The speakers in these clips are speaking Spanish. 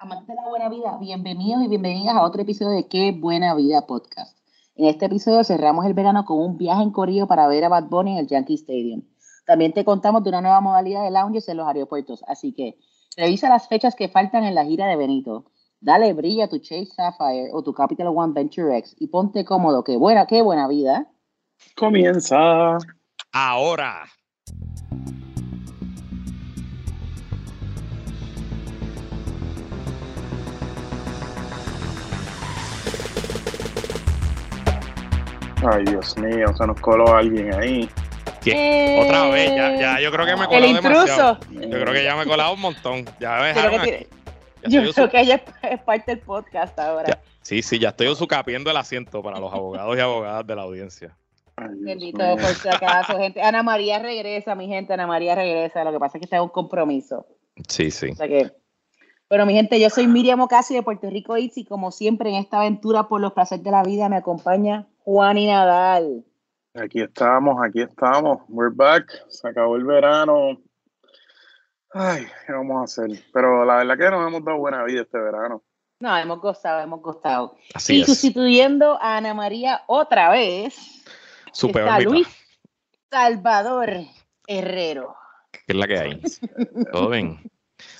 Amantes de la buena vida, bienvenidos y bienvenidas a otro episodio de Qué Buena Vida Podcast. En este episodio cerramos el verano con un viaje en Corillo para ver a Bad Bunny en el Yankee Stadium. También te contamos de una nueva modalidad de lounges en los aeropuertos, así que revisa las fechas que faltan en la gira de Benito. Dale brilla a tu Chase Sapphire o tu Capital One Venture X y ponte cómodo, que buena, qué buena vida. Comienza ahora. Ay, Dios mío, se nos coló alguien ahí. ¿Qué? Otra vez, ya, ya, yo creo que me he El colado intruso. demasiado. Yo creo que ya me he colado un montón. Ya me Creo que Yo creo que ella es, parte del podcast ahora. ya- Sí, sí, ya estoy usucapiendo el asiento para los abogados y abogadas de la audiencia. Ay, Dios Bendito, mío. por si acaso, gente. Ana María regresa, mi gente. Ana María regresa. Lo que pasa es que está en un compromiso. Sí, sí. O sea que. Bueno, mi gente, yo soy Miriam Ocasio de Puerto Rico Eats y como siempre en esta aventura por los placeres de la vida me acompaña Juan y Nadal. Aquí estamos, aquí estamos. We're back. Se acabó el verano. Ay, ¿qué vamos a hacer? Pero la verdad que nos hemos dado buena vida este verano. No, hemos gozado, hemos gozado. Así y es. sustituyendo a Ana María otra vez, Su peor está. Luis Salvador Herrero. ¿Qué es la que hay? Todo bien.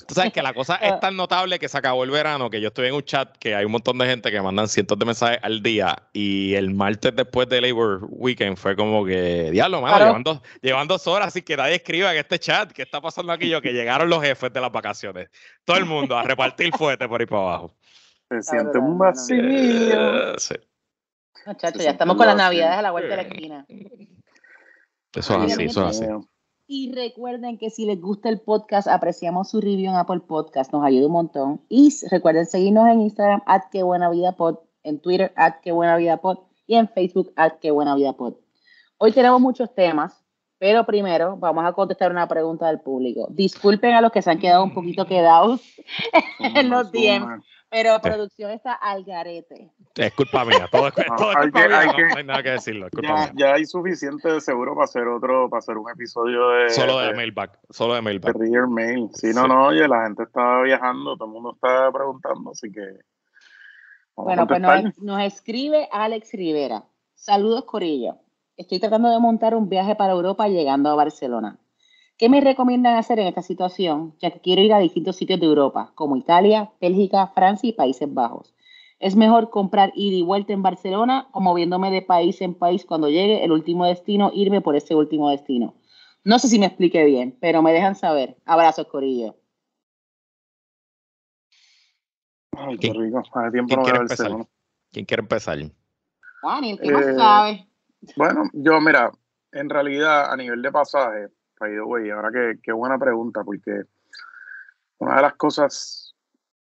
Tú sabes que la cosa es tan notable que se acabó el verano que yo estoy en un chat que hay un montón de gente que mandan cientos de mensajes al día y el martes después de Labor Weekend fue como que, diablo, mano, llevan, dos, llevan dos horas y que nadie escriba en este chat qué está pasando aquí yo, que llegaron los jefes de las vacaciones. Todo el mundo a repartir fuerte por ahí para abajo. Se siente un vacío. Sí, Muchachos, Se ya estamos con las navidades a la vuelta de la esquina. eso es así, eso es así. Y recuerden que si les gusta el podcast, apreciamos su review en Apple Podcast, nos ayuda un montón. Y recuerden seguirnos en Instagram, at que buena vida pod, en Twitter, at que buena vida pod, y en Facebook, at que buena vida pod. Hoy tenemos muchos temas, pero primero vamos a contestar una pregunta del público. Disculpen a los que se han quedado un poquito quedados en los DMs, pero producción está al garete. Es culpa mía, todo es, No, todo es hay culpa que- mía, hay no, que- no hay nada que decirlo, es culpa Ya, mía. ya hay suficiente de seguro para hacer otro, para hacer un episodio de, Solo de de, mailback, solo de de mailback. Reader Mail. Sí, no, Sí. no, oye, la gente está viajando, todo el mundo está preguntando, así que. Bueno, pues nos, nos escribe Alex Rivera. Saludos, Corillo. Estoy tratando de montar un viaje para Europa llegando a Barcelona. ¿Qué me recomiendan hacer en esta situación? Ya que quiero ir a distintos sitios de Europa, como Italia, Bélgica, Francia y Países Bajos. ¿Es mejor comprar ida y vuelta en Barcelona o moviéndome de país en país cuando llegue el último destino, irme por ese último destino? No sé si me expliqué bien, pero me dejan saber. Abrazos, Corillo. Ay, qué ¿Quién- rico. Hace tiempo quién no quiere empezar? Barcelona. ¿Quién quiere empezar? Juan, ¿y el que más Eh, sabe? Bueno, yo, mira, en realidad, a nivel de pasaje, by the way, ahora que qué buena pregunta, porque una de las cosas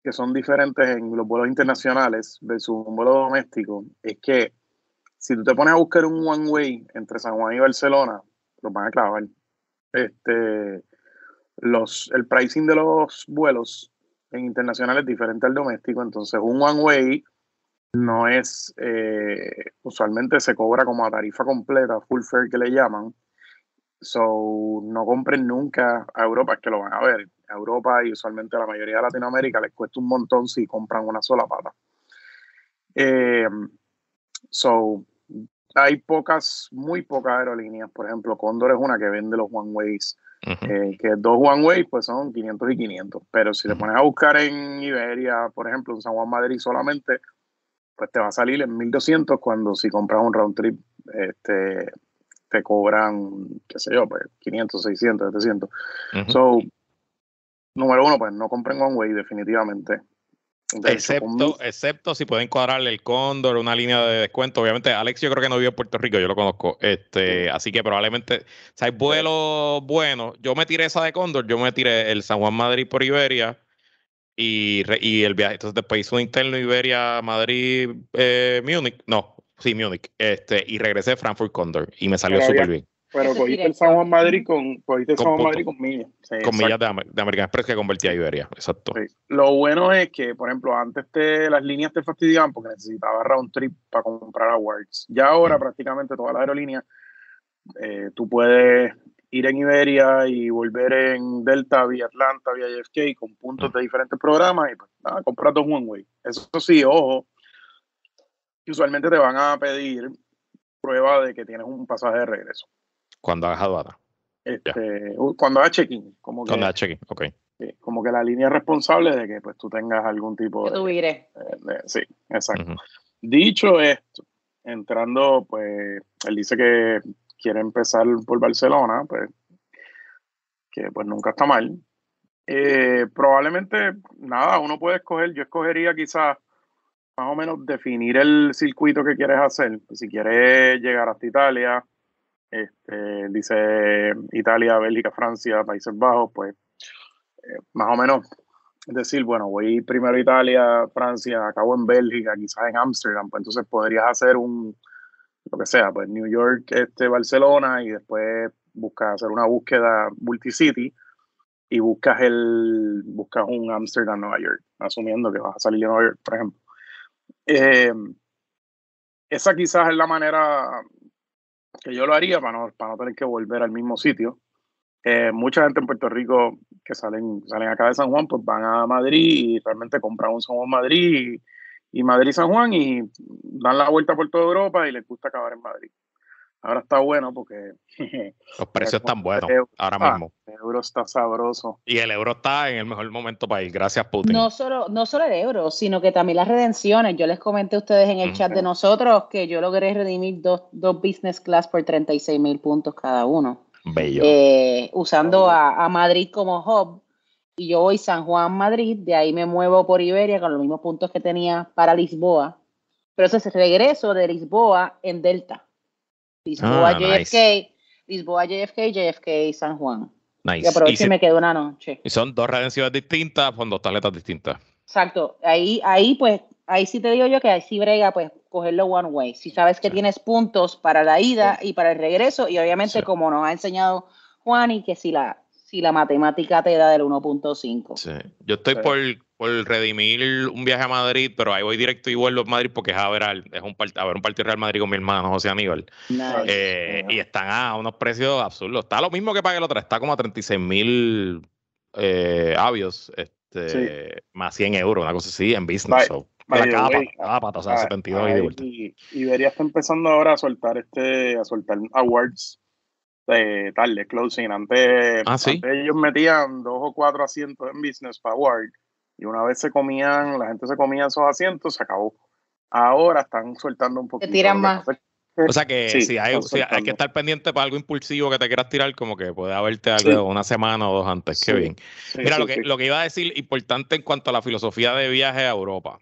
que son diferentes en los vuelos internacionales versus un vuelo doméstico es que si tú te pones a buscar un one way entre San Juan y Barcelona, lo van a clavar. Este, los, el pricing de los vuelos en internacional es diferente al doméstico, entonces un one way no es, eh, usualmente se cobra como a tarifa completa, full fare que le llaman. So, no compren nunca a Europa, es que lo van a ver. A Europa y usualmente a la mayoría de Latinoamérica les cuesta un montón si compran una sola pata. Eh, so, hay pocas, muy pocas aerolíneas. Por ejemplo, Condor es una que vende los one ways eh, que dos one way pues son 500 y 500. Pero si te Ujú. pones a buscar en Iberia, por ejemplo, en San Juan Madrid solamente, pues te va a salir en 1200 cuando si compras un round trip, este, te cobran, qué sé yo, pues 500, 600, 700. Ujú. So, número uno, pues no compren one way definitivamente. De Excepto, excepto si pueden cuadrarle el cóndor, una línea de descuento. Obviamente, Alex yo creo que no vive en Puerto Rico, yo lo conozco. Este, así que probablemente, o sea, hay vuelos buenos. Yo me tiré esa de cóndor, yo me tiré el San Juan Madrid por Iberia y, y el viaje. Entonces después hice un interno Iberia, Madrid, eh, Múnich. No, sí, Múnich. Este, y regresé a Frankfurt Cóndor y me salió Pero súper bien. pero cogiste el. San Juan Madrid con, cogiste San Juan. Madrid con millas. Sí, Con millas de, Amer- de American Express que convertí a Iberia. Exacto. Sí. Lo bueno es que, por ejemplo, antes te, las líneas te fastidiaban porque necesitabas round trip para comprar awards. Ya ahora Mm. prácticamente todas las aerolíneas, eh, tú puedes ir en Iberia y volver en Delta vía Atlanta, vía JFK, con puntos de diferentes programas y pues nada, comprar dos One Way. Eso sí, ojo, usualmente te van a pedir prueba de que tienes un pasaje de regreso. Cuando hagas aduana. Este, cuando hagas check-in. Como cuando hagas check-in, ok. como que la línea es responsable de que pues tú tengas algún tipo de, Sí, exacto. Dicho esto, entrando, pues, él dice que quiere empezar por Barcelona, pues, que pues nunca está mal. Eh, probablemente, nada, uno puede escoger, yo escogería quizás más o menos definir el circuito que quieres hacer. Si quieres llegar hasta Italia, este, dice Italia, Bélgica, Francia, Países Bajos, pues eh, más o menos decir, bueno, voy primero a Italia, Francia, acabo en Bélgica, quizás en Ámsterdam, pues entonces podrías hacer un, lo que sea, pues New York, este, Barcelona y después buscas hacer una búsqueda multicity y buscas el buscas un Amsterdam, Nueva York, asumiendo que vas a salir de Nueva York, por ejemplo. Eh, esa quizás es la manera que yo lo haría para no, para no tener que volver al mismo sitio. Eh, mucha gente en Puerto Rico que salen, salen acá de San Juan, pues van a Madrid y realmente compran un San Juan Madrid y, Madrid-San Juan y dan la vuelta por toda Europa y les gusta acabar en Madrid. Ahora está bueno porque... Los precios están buenos ahora ah, mismo. El euro está sabroso. Y el euro está en el mejor momento para ir. Gracias, Putin. No solo, no solo el euro, sino que también las redenciones. Yo les comenté a ustedes en el chat de nosotros que yo logré redimir dos, dos business class por 36 mil puntos cada uno. Bello. Eh, usando a, a, Madrid como hub. Y yo voy San Juan, Madrid. De ahí me muevo por Iberia con los mismos puntos que tenía para Lisboa. Pero ese es regreso de Lisboa en Delta. Lisboa, ah, JFK, Lisboa, JFK, JFK, San Juan. Nice. Y aprovecho y, me quedo una noche. Y son dos redenciones distintas con dos tarjetas distintas. Exacto. Ahí, ahí pues, ahí sí te digo yo que ahí sí brega, pues, cogerlo one way. Si sabes que tienes puntos para la ida y para el regreso, y obviamente como nos ha enseñado Juan, y que si la, si la matemática te da del 1.5. Sí. Yo estoy por, por, redimir un viaje a Madrid, pero ahí voy directo y vuelvo a Madrid porque es a ver, es un, a ver un partido Real Madrid con mi hermano José Aníbal. Eh, y están a unos precios absurdos. Está lo mismo que pagué el otro, está como a 36 mil eh, avios, este, más 100 euros, una cosa así, en business. la capa, o sea, 72 y de vuelta. Y, Iberia está empezando ahora a soltar este, a soltar awards de tarde, closing. Antes, ah, ellos metían dos o cuatro asientos en Business Power y una vez se comían, la gente se comía esos asientos, se acabó. Ahora están soltando un poquito. tiran más. O sea que sí, hay, hay, que estar pendiente para algo impulsivo que te quieras tirar, como que puede haberte algo una semana o dos antes. Qué bien. Mira, lo, que, lo que iba a decir, importante en cuanto a la filosofía de viaje a Europa.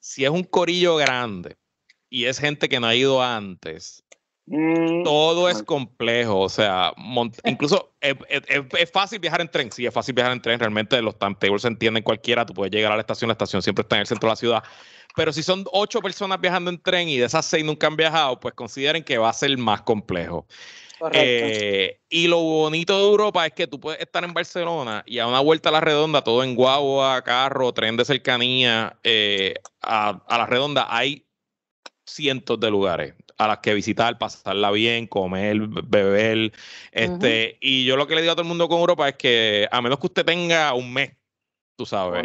Si es un corillo grande y es gente que no ha ido antes, Mm, Todo es complejo, o sea, incluso es, fácil viajar en tren, sí, es fácil viajar en tren, realmente los timetables se entienden cualquiera, tú puedes llegar a la estación, la estación siempre está en el centro de la ciudad, pero si son ocho personas viajando en tren y de esas seis nunca han viajado, pues consideren que va a ser más complejo. Eh, y lo bonito de Europa es que tú puedes estar en Barcelona y a una vuelta a la redonda, todo en guagua, carro, tren de cercanía, eh, a, a la redonda hay cientos de lugares a las que visitar, pasarla bien, comer, beber. Este, Y yo lo que le digo a todo el mundo con Europa es que a menos que usted tenga un mes, tú sabes,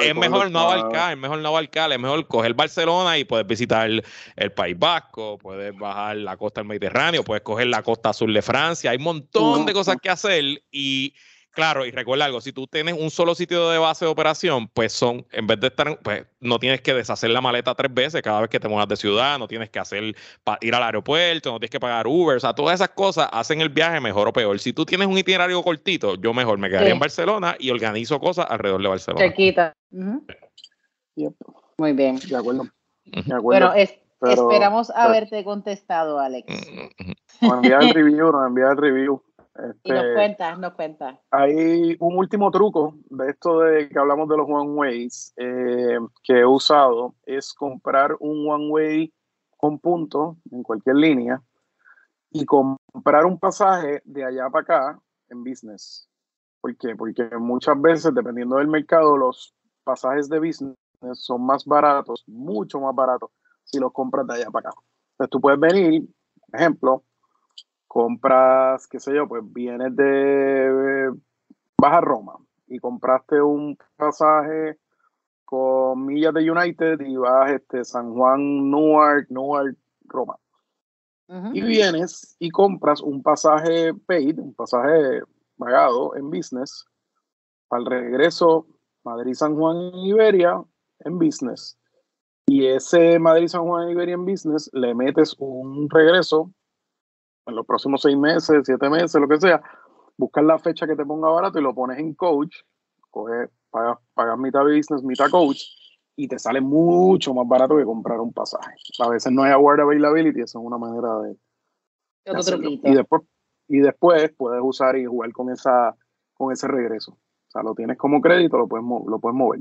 es mejor no abarcar, es mejor no abarcar, es mejor coger Barcelona y puedes visitar el, País Vasco, puedes bajar la costa del Mediterráneo, puedes coger la costa sur de Francia, hay un montón de cosas que hacer y Claro, y recuerda algo, si tú tienes un solo sitio de base de operación, pues son, en vez de estar, pues no tienes que deshacer la maleta tres veces cada vez que te mudas de ciudad, no tienes que hacer, ir al aeropuerto, no tienes que pagar Uber, o sea, todas esas cosas hacen el viaje mejor o peor. Si tú tienes un itinerario cortito, yo mejor me quedaría en Barcelona y organizo cosas alrededor de Barcelona. Cerquita. Muy bien. De acuerdo. Bueno, esperamos haberte contestado, Alex. Nos envía el review, nos envía el review. Este, y nos cuenta, nos cuenta. Hay un último truco de esto de que hablamos de los one ways eh, que he usado, es comprar un one way con punto en cualquier línea y comprar un pasaje de allá para acá en business. ¿Por qué? Porque muchas veces, dependiendo del mercado, los pasajes de business son más baratos, mucho más baratos, si los compras de allá para acá. Entonces tú puedes venir, ejemplo, compras, qué sé yo, pues vienes de, vas a Roma y compraste un pasaje con millas de United y vas este San Juan, Newark, Newark, Roma. Y vienes y compras un pasaje paid, un pasaje pagado en business, al regreso Madrid-San Juan Iberia en business. Y ese Madrid-San Juan Iberia en business le metes un regreso en los próximos seis meses, siete meses, lo que sea, buscas la fecha que te ponga barato y lo pones en coach, coges, pagas, pagas mitad business, mitad coach, y te sale mucho más barato que comprar un pasaje. A veces no hay award availability, eso es una manera de... y después y después puedes usar y jugar con esa con ese regreso. O sea, lo tienes como crédito, lo puedes, lo puedes mover.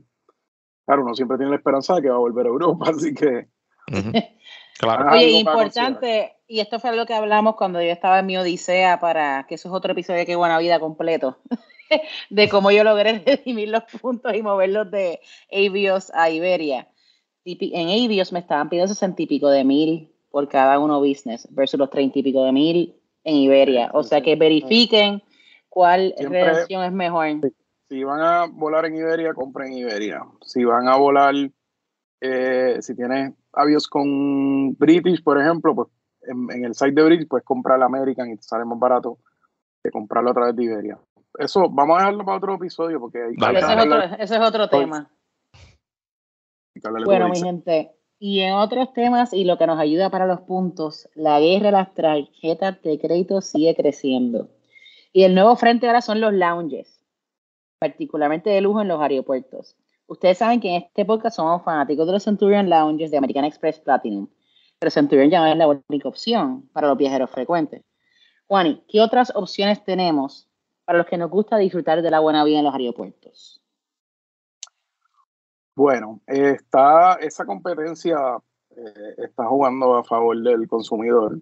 Claro, uno siempre tiene la esperanza de que va a volver a Europa, así que Claro. Oye, importante, y esto fue lo que hablamos cuando yo estaba en mi Odisea para, que eso es otro episodio de Qué Buena Vida completo, de cómo yo logré redimir los puntos y moverlos de Avios a Iberia. En Avios me estaban pidiendo 60 y pico de mil por cada uno business versus los 30 y pico de mil en Iberia. O sea que verifiquen cuál relación es mejor. Si van a volar en Iberia, compren Iberia. Si van a volar, eh, si tienes avios con British, por ejemplo, pues en, el site de British puedes comprar American y te sale más barato que comprarlo a través de Iberia. Eso, vamos a dejarlo para otro episodio porque ese, es otro, tema. Bueno, mi gente, y en otros temas y lo que nos ayuda para los puntos, la guerra de las tarjetas de crédito sigue creciendo. Y el nuevo frente ahora son los lounges, particularmente de lujo en los aeropuertos. Ustedes saben que en este podcast somos fanáticos de los Centurion Lounges de American Express Platinum, pero Centurion ya no es la única opción para los viajeros frecuentes. Juani, ¿qué otras opciones tenemos para los que nos gusta disfrutar de la buena vida en los aeropuertos? Bueno, está esa competencia eh, está jugando a favor del consumidor.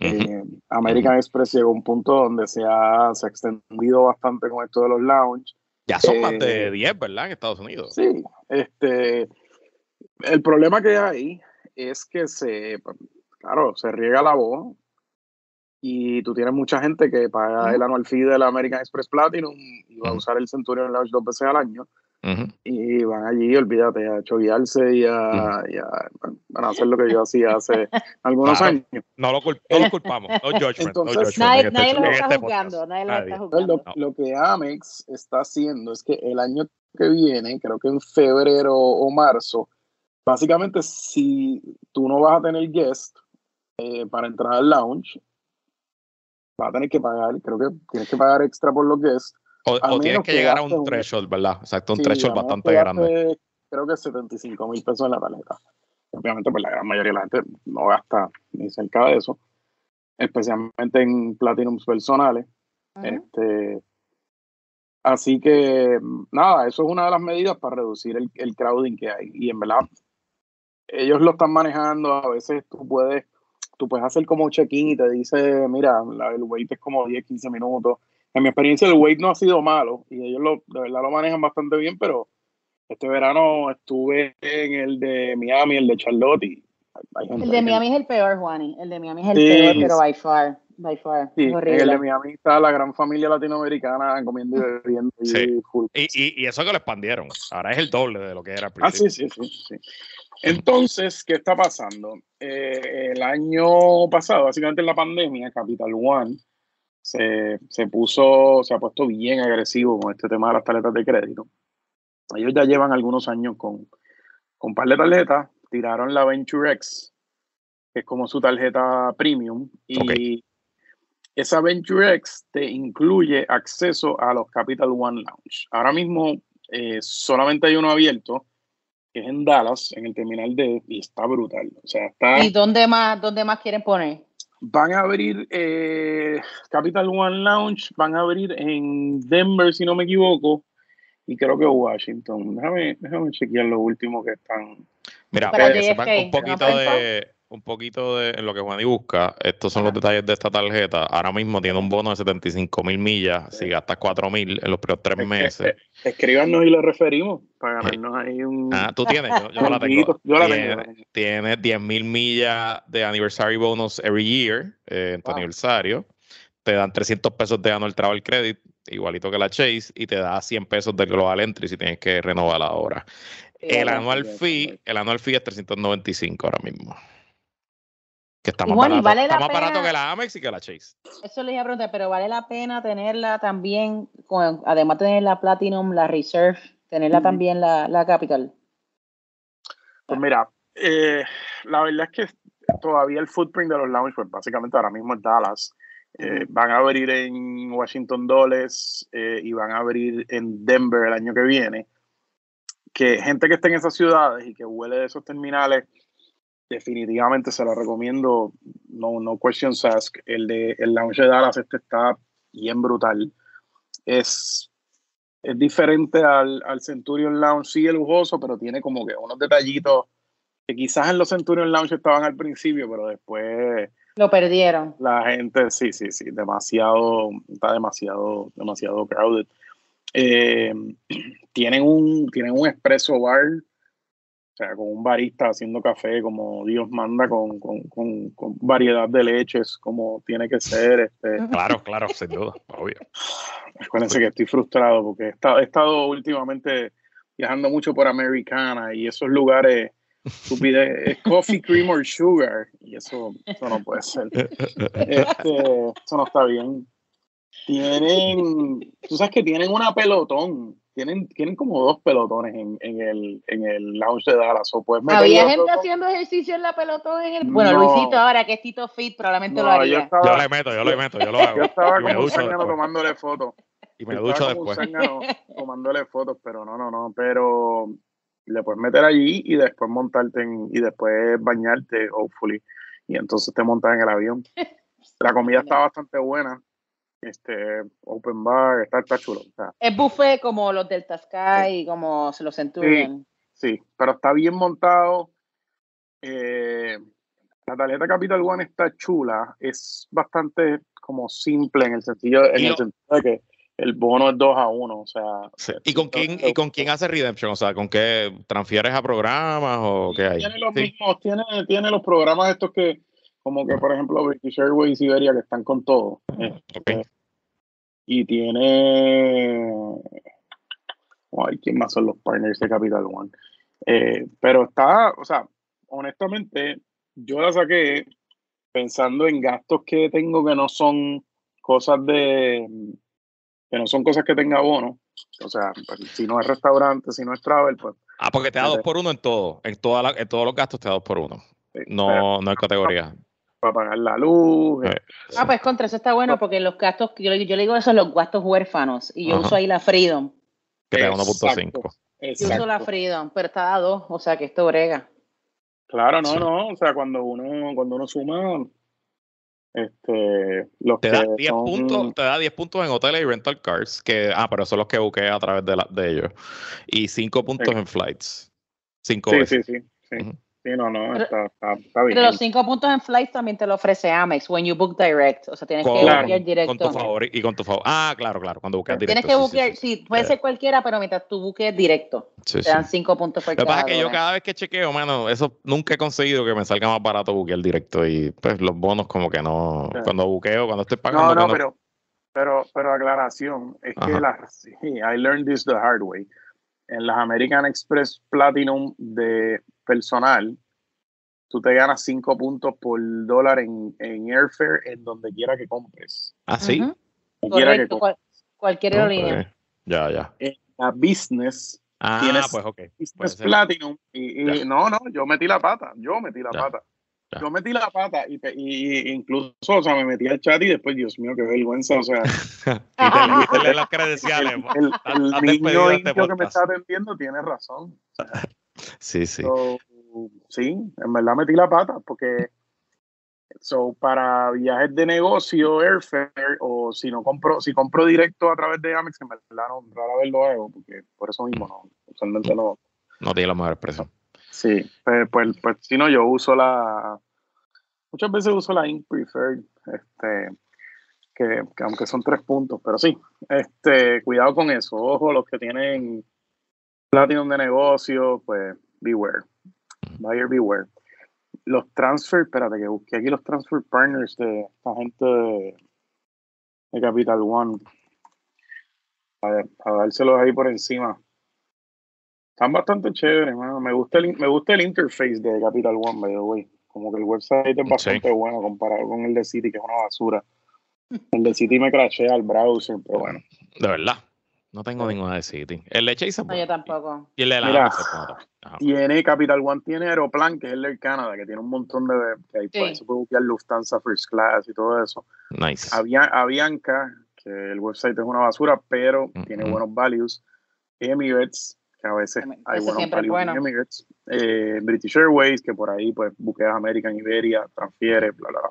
Eh, American Express llegó a un punto donde se ha, se ha extendido bastante con esto de los lounges ya son más de 10, eh, ¿verdad? En Estados Unidos. Sí, este, el problema que hay es que se, claro, se riega la voz y tú tienes mucha gente que paga el anual fee del American Express Platinum y va a usar el Centurion Lounge dos veces al año y van allí, olvídate, a choguearse y a, van a hacer lo que yo hacía hace algunos años. No lo, culpamos, no judgment. Entonces, nadie, nadie lo está juzgando, nadie lo está juzgando. Lo, que Amex está haciendo es que el año que viene, creo que en febrero o marzo, básicamente si tú no vas a tener guest eh, para entrar al lounge, vas a tener que pagar, creo que tienes que pagar extra por los guests o, tienes que, llegar a un threshold, ¿verdad? Exacto, un threshold bastante grande. Creo que 75 mil pesos en la tarjeta. Obviamente, pues la gran mayoría de la gente no gasta ni cerca de eso, especialmente en platinums personales. este, así que, nada, eso es una de las medidas para reducir el, el crowding que hay. Y en verdad, ellos lo están manejando. A veces tú puedes, tú puedes hacer como check-in y te dice, mira, el wait es como 10, 15 minutos en mi experiencia el weight no ha sido malo y ellos lo, de verdad lo manejan bastante bien, pero este verano estuve en el de Miami, el de Charlotte y el de Miami es el peor, Juani. El de Miami es el peor, pero by far, by far. Sí, el de Miami está la gran familia latinoamericana comiendo y bebiendo. Sí. Y, y, eso que lo expandieron. Ahora es el doble de lo que era. Ah, sí, sí, sí, Entonces, ¿qué está pasando? Eh, el año pasado, básicamente en la pandemia, Capital One se, se, puso, se ha puesto bien agresivo con este tema de las tarjetas de crédito. Ellos ya llevan algunos años con, con un par de tarjetas, tiraron la Venture X, que es como su tarjeta premium, y esa Venture X te incluye acceso a los Capital One Lounge. Ahora mismo eh, solamente hay uno abierto, que es en Dallas, en el terminal D, y está brutal. O sea, está... ¿Y dónde más, dónde más quieren poner? Van a abrir eh, Capital One Lounge, van a abrir en Denver, si no me equivoco, y creo que Washington. Déjame, déjame chequear lo último que están. Mira, para que sepan un poquito de, un poquito de en lo que Juan y busca, estos son los detalles de esta tarjeta. Ahora mismo tiene un bono de 75 mil millas, si gastas 4 mil en los primeros tres meses. escríbanos y lo referimos para ganarnos ahí un... Ah, tú tienes, yo, la tengo. Yo la tengo. Tienes 10 mil millas de anniversary bonus every year eh, en tu aniversario. te dan 300 pesos de Annual Travel Credit, igualito que la Chase, y te da 100 pesos de Global Entry si tienes que renovar ahora. El anual fee, el anual fee es 395 ahora mismo. Que está más, barato, está más barato que la Amex y que la Chase. Eso le iba a preguntar, pero vale la pena tenerla también, con, además de tener la Platinum, la Reserve, tenerla también la, la Capital. Pues mira, eh, la verdad es que todavía el footprint de los lounge, pues básicamente ahora mismo es Dallas. Eh, van a abrir en Washington Dulles eh, y van a abrir en Denver el año que viene. Que gente que esté en esas ciudades y que huele de esos terminales, definitivamente se lo recomiendo. No, no questions asked. El de el lounge de Dallas este está bien brutal. Es, es diferente al, al Centurion Lounge, sí es lujoso, pero tiene como que unos detallitos que quizás en los Centurion Lounge estaban al principio, pero después lo perdieron. La gente, sí, sí, sí, demasiado, está demasiado, demasiado crowded. Eh, tienen un, tienen un expreso bar, o sea, con un barista haciendo café como Dios manda, con, con, con, con variedad de leches, como tiene que ser. Este. Claro, claro, sin duda, obvio. Acuérdense que estoy frustrado porque he estado, he estado últimamente viajando mucho por Americana y esos lugares es coffee, cream or sugar. Y eso, eso no puede ser. Este, eso no está bien. Tienen, tú sabes que tienen una pelotón. Tienen, tienen como dos pelotones en, en, el, en el lounge de Dallas. O Había gente haciendo ejercicio en la pelotón. En el, bueno, Luisito ahora que es Tito Fit probablemente lo haría. Yo, le meto, yo le meto, yo lo hago. Yo estaba como un tomándole fotos. Y me ducho después. tomándole fotos, pero no, no, no. Pero le puedes meter allí y después montarte en, y después bañarte, hopefully, y entonces te montas en el avión. La comida está bastante buena. Este, open bar, está, está chulo. es buffet como los del Sky y como se los Centurion. Sí, sí, pero está bien montado. Eh, la tarjeta Capital One está chula, es bastante como simple en el sentido, en el sentido de que el bono es 2 a 1, o sea. ¿Y con quién y con quién hace Redemption? O sea, ¿con qué transfieres a programas o qué hay? Tiene los mismos, tiene, tiene los programas estos que, como que por ejemplo British Airways y Iberia que están con todo. Este, y tiene ay, ¿quién más son los partners de Capital One? Eh, pero está, o sea, honestamente, yo la saqué pensando en gastos que tengo que no son cosas de que no son cosas que tenga bono. O sea, pues, si no es restaurante, si no es travel, pues. Ah, porque te da dos por uno en todo. En, toda en todos los gastos te da dos por uno. no, no hay categoría. Para pagar la luz. Eh, ah, pues contra eso está bueno porque los gastos, yo, yo le digo eso, los gastos huérfanos. Y yo uso ahí la Freedom. Que da 1.5. Yo uso la Freedom, pero está a dos, o sea que esto brega. Claro, no, no. O sea, cuando uno, cuando uno suma, este, los te, da 10 puntos, te da 10 puntos en hoteles y rental cars, que, ah, pero son los que busqué a través de, la, de ellos. Y 5 puntos en flights. 5 sí, sí, sí, sí. Sí, no, no, está, está, bien. Pero los cinco puntos en flights también te lo ofrece Amex when you book direct. O sea, tienes que buscar directo. Con tu favor y con tu favor. Ah, claro, claro, cuando buscas directo. Tienes que buscar, sí, puede ser cualquiera, pero mientras tú busques directo, te dan cinco puntos por Lo que pasa es que yo cada vez que chequeo, mano, eso nunca he conseguido que me salga más barato buquear directo y pues los bonos como que no, cuando buqueo, cuando estoy pagando. No, no, pero, pero, pero aclaración, es que la, sí, I learned this the hard way. En las American Express Platinum de personal, tú te ganas 5 puntos por dólar en, en, airfare en donde quiera que compres. Ah, sí. Correcto, cualquier aerolínea. ya, ya. En la business. Ah, pues ok. Business Platinum. Y, no, no, yo metí la pata. Yo metí la pata. Yo metí la pata y, y, incluso, o sea, me metí al chat y después, Dios mío, qué vergüenza, o sea. y te, las credenciales. El, el, niño este que me está atendiendo tiene razón. Sí, sí sí, en verdad metí la pata porque so, para viajes de negocio, airfare, o si no compro, si compro directo a través de Amex, en verdad no, rara vez lo hago, porque por eso mismo no, usualmente no. No tiene la mejor precio. Sí, pues, pues, pues, si no, yo uso la, muchas veces uso la Ink Preferred, este, que, que, aunque son tres puntos, pero sí, este, cuidado con eso, ojo, los que tienen Platinum de negocio, pues beware. Buyer beware. Los transfer, espérate que busqué aquí los transfer partners de esta gente de Capital One. Para, dárselos ahí por encima. Están bastante chéveres, Me gusta el, me gusta el interface de Capital One, by the way. Como que el website es bastante bueno comparado con el de City, que es una basura. El de City me crashea al browser, pero bueno. De verdad. No tengo ninguna de City. El de Chase No, yo tampoco. Y el de la Mira, Tiene Capital One, tiene Aeroplan, que es el de Canadá, que tiene un montón de. que ahí sí. se puede buscar Lufthansa First Class y todo eso. Nice. Avianca, que el website es una basura, pero tiene buenos values. Emirates, que a veces hay buenos values bueno. en Emirates. Eh, British Airways, que por ahí pues buqueas American, Iberia, transfiere, bla, bla, bla.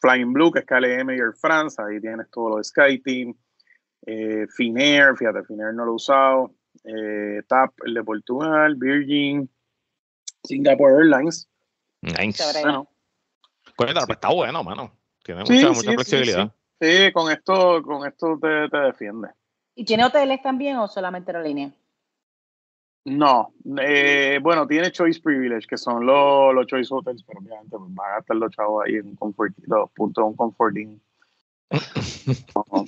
Flying Blue, que es KLM y Air France, ahí tienes todo lo de SkyTeam. Eh, Finnair, fíjate, Finnair no lo he usado. Eh, TAP, el de Portugal, Virgin, Singapore Airlines. Nice. Bueno. Pues está bueno, mano. Tiene mucha, mucha flexibilidad. Sí, con esto, con esto te, te defiende. ¿Y tiene hoteles también o solamente la línea? No, eh, bueno, tiene Choice Privilege, que son los, los Choice Hotels, pero obviamente pues, van a estar los chavos ahí en un comfort, los puntos un comforting. no,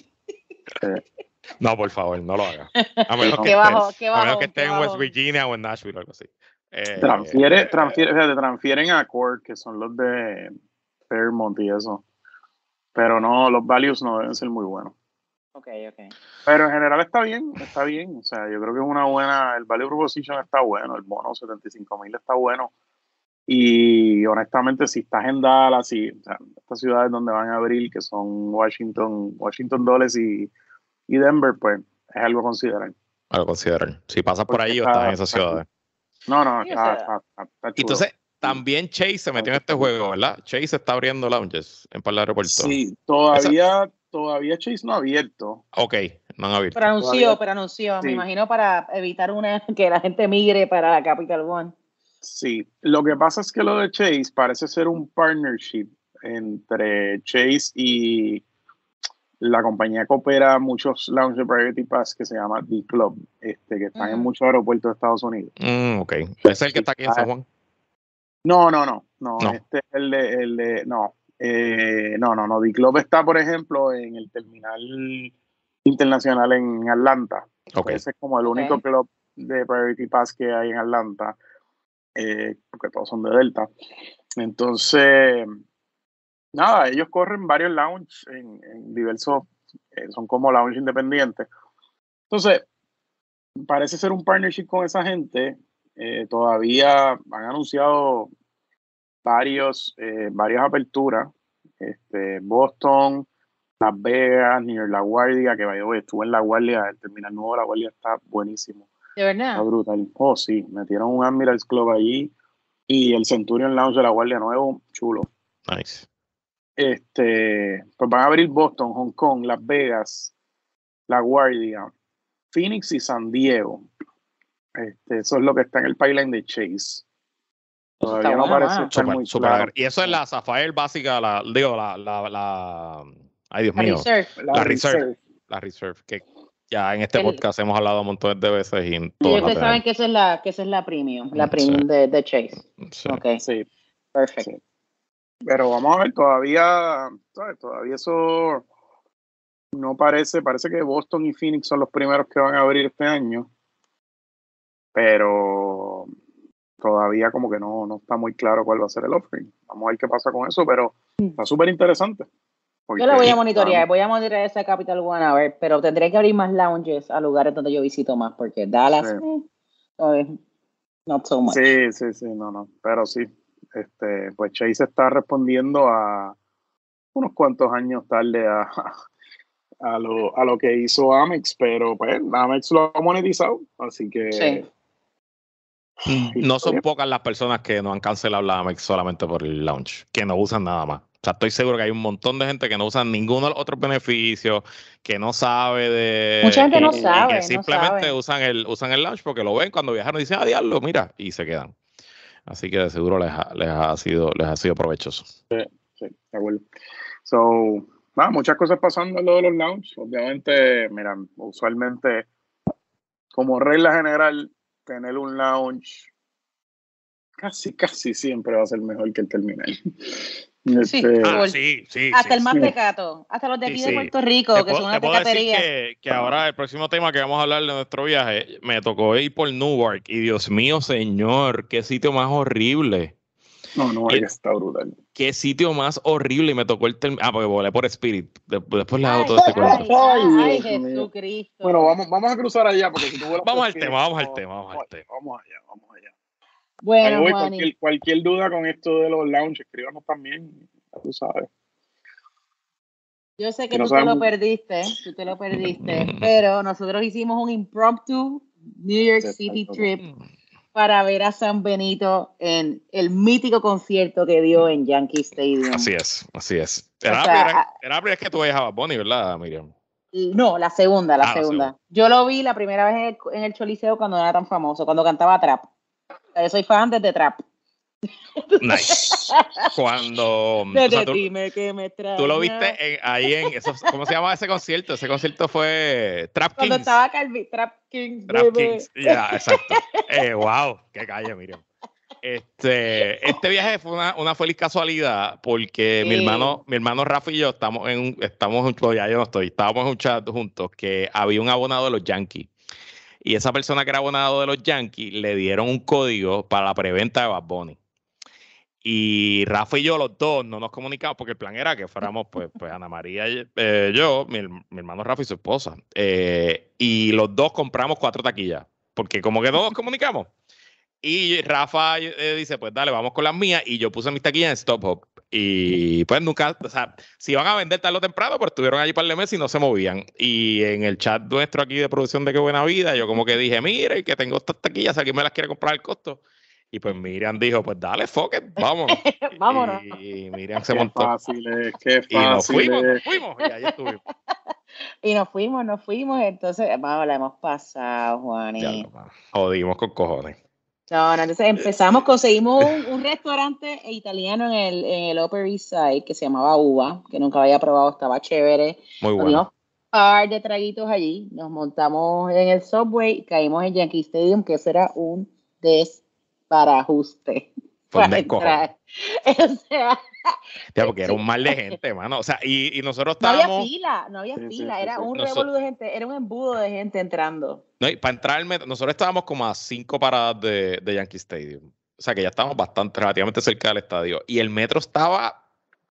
por favor, no lo haga. A menos que, bajo, esté, a menos que esté en West Virginia o en Nashville o algo así. Eh, transfiere, transfiere, te transfieren a Core, que son los de Fairmont y eso. Pero no, los values no deben ser muy buenos. Ok, ok. Pero en general está bien, está bien. O sea, yo creo que es una buena, el value proposition está bueno, el bono 75 mil está bueno. Y honestamente, si estás en Dallas y o sea, estas ciudades donde van a abrir, que son Washington, Washington Dulles y, y Denver, pues es algo a considerar. Algo a considerar. Si pasas por ahí o estás en esas ciudades. No, no, está, está, Entonces, también Chase se metió en este juego, ¿verdad? Chase está abriendo lounges en par de aeropuertos. Sí, todavía, todavía Chase no ha abierto. Ok, no han abierto. Pero anunció, pero anunció. Me imagino para evitar una que la gente migre para la Capital One. Sí, lo que pasa es que lo de Chase parece ser un partnership entre Chase y la compañía que opera muchos lounge de Priority Pass que se llama The Club, este, que están en mm. muchos aeropuertos de Estados Unidos. Mm, ok. ¿Es el que está aquí en San Juan? No, no, no, no, Este es el de, el de no, eh, no, no, no. The Club está, por ejemplo, en el terminal internacional en Atlanta. Okay. Ese es como el único club de Priority Pass que hay en Atlanta. Eh, porque todos son de Delta. Entonces, nada, ellos corren varios lounge en, diversos, eh, son como lounge independientes. Entonces, parece ser un partnership con esa gente. Eh, todavía han anunciado varios, varias aperturas. Este, Boston, Las Vegas, New York, La Guardia, que vaya, estuve en La Guardia, el terminal nuevo La Guardia está buenísimo. De verdad. Está brutal. Oh, sí, metieron un Admirals Club allí y el Centurion Lounge de la Guardia Nuevo, chulo. Nice. Este, pues van a abrir Boston, Hong Kong, Las Vegas, La Guardia, Phoenix y San Diego. Este, eso es lo que está en el pipeline de Chase. Todavía no parece estar muy claro. Y eso es la Sapphire básica, la, digo, la, la, la, ay Dios mío, La, la Reserve. La Reserve, que ya en este podcast hemos hablado un montón de veces y en Y ustedes saben que esa es la, que esa es la premium, la premium de, de, Chase. Sí. Ok. Sí. Perfecto. Pero vamos a ver, todavía, Todavía eso no parece, parece que Boston y Phoenix son los primeros que van a abrir este año. Pero todavía como que no, no está muy claro cuál va a ser el offering. Vamos a ver qué pasa con eso, pero mm. está súper interesante. Yo lo voy a monitorear, voy a monitorear esa Capital One a ver, pero tendré que abrir más lounges a lugares donde yo visito más, porque Dallas, eh, not so much. Sí, sí, sí, no, no, pero sí, este, pues Chase está respondiendo a unos cuantos años tarde a, a, lo, a lo que hizo Amex, pero pues Amex lo ha monetizado, así que... Sí. No son pocas las personas que no han cancelado la Amex solamente por el launch, que no usan nada más. O sea, estoy seguro que hay un montón de gente que no usa ninguno de los otros beneficios, que no sabe de. Mucha gente no sabe. que simplemente usan el usan el launch porque lo ven cuando viajaron y dicen, ah, diablo, mira, y se quedan. Así que de seguro les ha, les ha sido les ha sido provechoso. Sí, sí, de acuerdo. So, muchas cosas pasando en lo de los lounge. Obviamente, mira, usualmente, como regla general, tener un lounge casi, casi siempre va a ser mejor que el terminal. Sí, Este, Ah, Cool. sí, sí. Hasta sí, el más sí. pecato, hasta los de aquí Sí, de sí. Puerto Rico, Te que puedo- son te una puedo decir pecatería. que, que ahora el próximo tema que vamos a hablar de nuestro viaje me tocó ir por Newark y Dios mío, señor, qué sitio más horrible. no, no, ahí está brutal. Qué sitio más horrible y me tocó el term- Ah, porque volé por Spirit. De- Después les hago Ay, todo este ay, cuento. ay, Ay, mío. Jesucristo. Bueno, vamos, vamos a cruzar allá porque si tú vuelas Vamos por al tema, vamos al tema, vamos al tema. Vamos allá, vamos Bueno, voy, cualquier, cualquier duda con esto de los lounge, escríbanos también, ya tú sabes. yo sé que que no tú te lo perdiste, tú te lo perdiste, pero nosotros hicimos un impromptu New York City trip para ver a San Benito en el mítico concierto que dio en Yankee Stadium. Así es, así es. Era, O la, sea, primera, ah- era la primera vez que tú veías a Bunny, ¿verdad, Miriam? No, la segunda, la Ah, la segunda. segunda. Yo lo vi la primera vez en el, en el Choliseo cuando no era tan famoso, cuando cantaba trap. Yo soy fan desde trap. Nice. Cuando. o sea, tú, dime que me tú lo viste en- ahí en. ¿Cómo se llamaba ese concierto? Ese concierto fue Trap Cuando Kings. estaba Calvi, Trap Kings, Trap bebé. Kings. Ya, exacto. Eh, wow, qué calle, Miriam. Este, este viaje fue una, una feliz casualidad porque mi hermano, mi hermano Rafa y yo estamos en un, estamos ya yo no estoy, estábamos en un chat juntos que había un abonado de los Yankees. Y esa persona que era abonado de los Yankees le dieron un código para la preventa de Bad Bunny. Y Rafa y yo, los dos, no nos comunicamos porque el plan era que fuéramos, pues, pues Ana María y eh, yo, mi, her- mi hermano Rafa y su esposa. Eh, y los dos compramos cuatro taquillas, porque como que no nos comunicamos. Y Rafa eh, dice, pues dale, vamos con las mías. Y yo puse mis taquillas en Stop Hop. Y pues nunca, o sea, si iban a vender tarde o temprano, pues estuvieron allí para el mes y no se movían. Y en el chat nuestro aquí de producción de Qué Buena Vida, yo como que dije, mire, que tengo estas taquillas, aquí me las quiere comprar al costo. Y pues Miriam dijo, pues dale, fuck it, vámonos. Vámonos. Y Miriam se Qué montó. fácil es, qué Y nos fácil fuimos, nos fuimos. Y ahí estuvimos. Y nos fuimos, nos fuimos. Entonces, vamos, la hemos pasado. Ya mano. Jodimos con cojones. No, no, entonces empezamos, conseguimos un, un restaurante italiano en el, en el Upper East Side que se llamaba Uva, que nunca había probado, estaba chévere. Muy bueno. dimos un par de traguitos allí, nos montamos en el subway, caímos en Yankee Stadium, que eso era un desbarajuste. Descojón. entrar. O sea, Ya, porque era un mal de gente, mano. O sea, y, y nosotros no había estábamos. fila, no había Sí, fila, sí, era sí. un revolú de gente, era un embudo de gente entrando. No, y para entrar al metro, nosotros estábamos como a cinco paradas de, de Yankee Stadium. O sea que ya estábamos bastante, relativamente cerca del estadio. Y el metro estaba,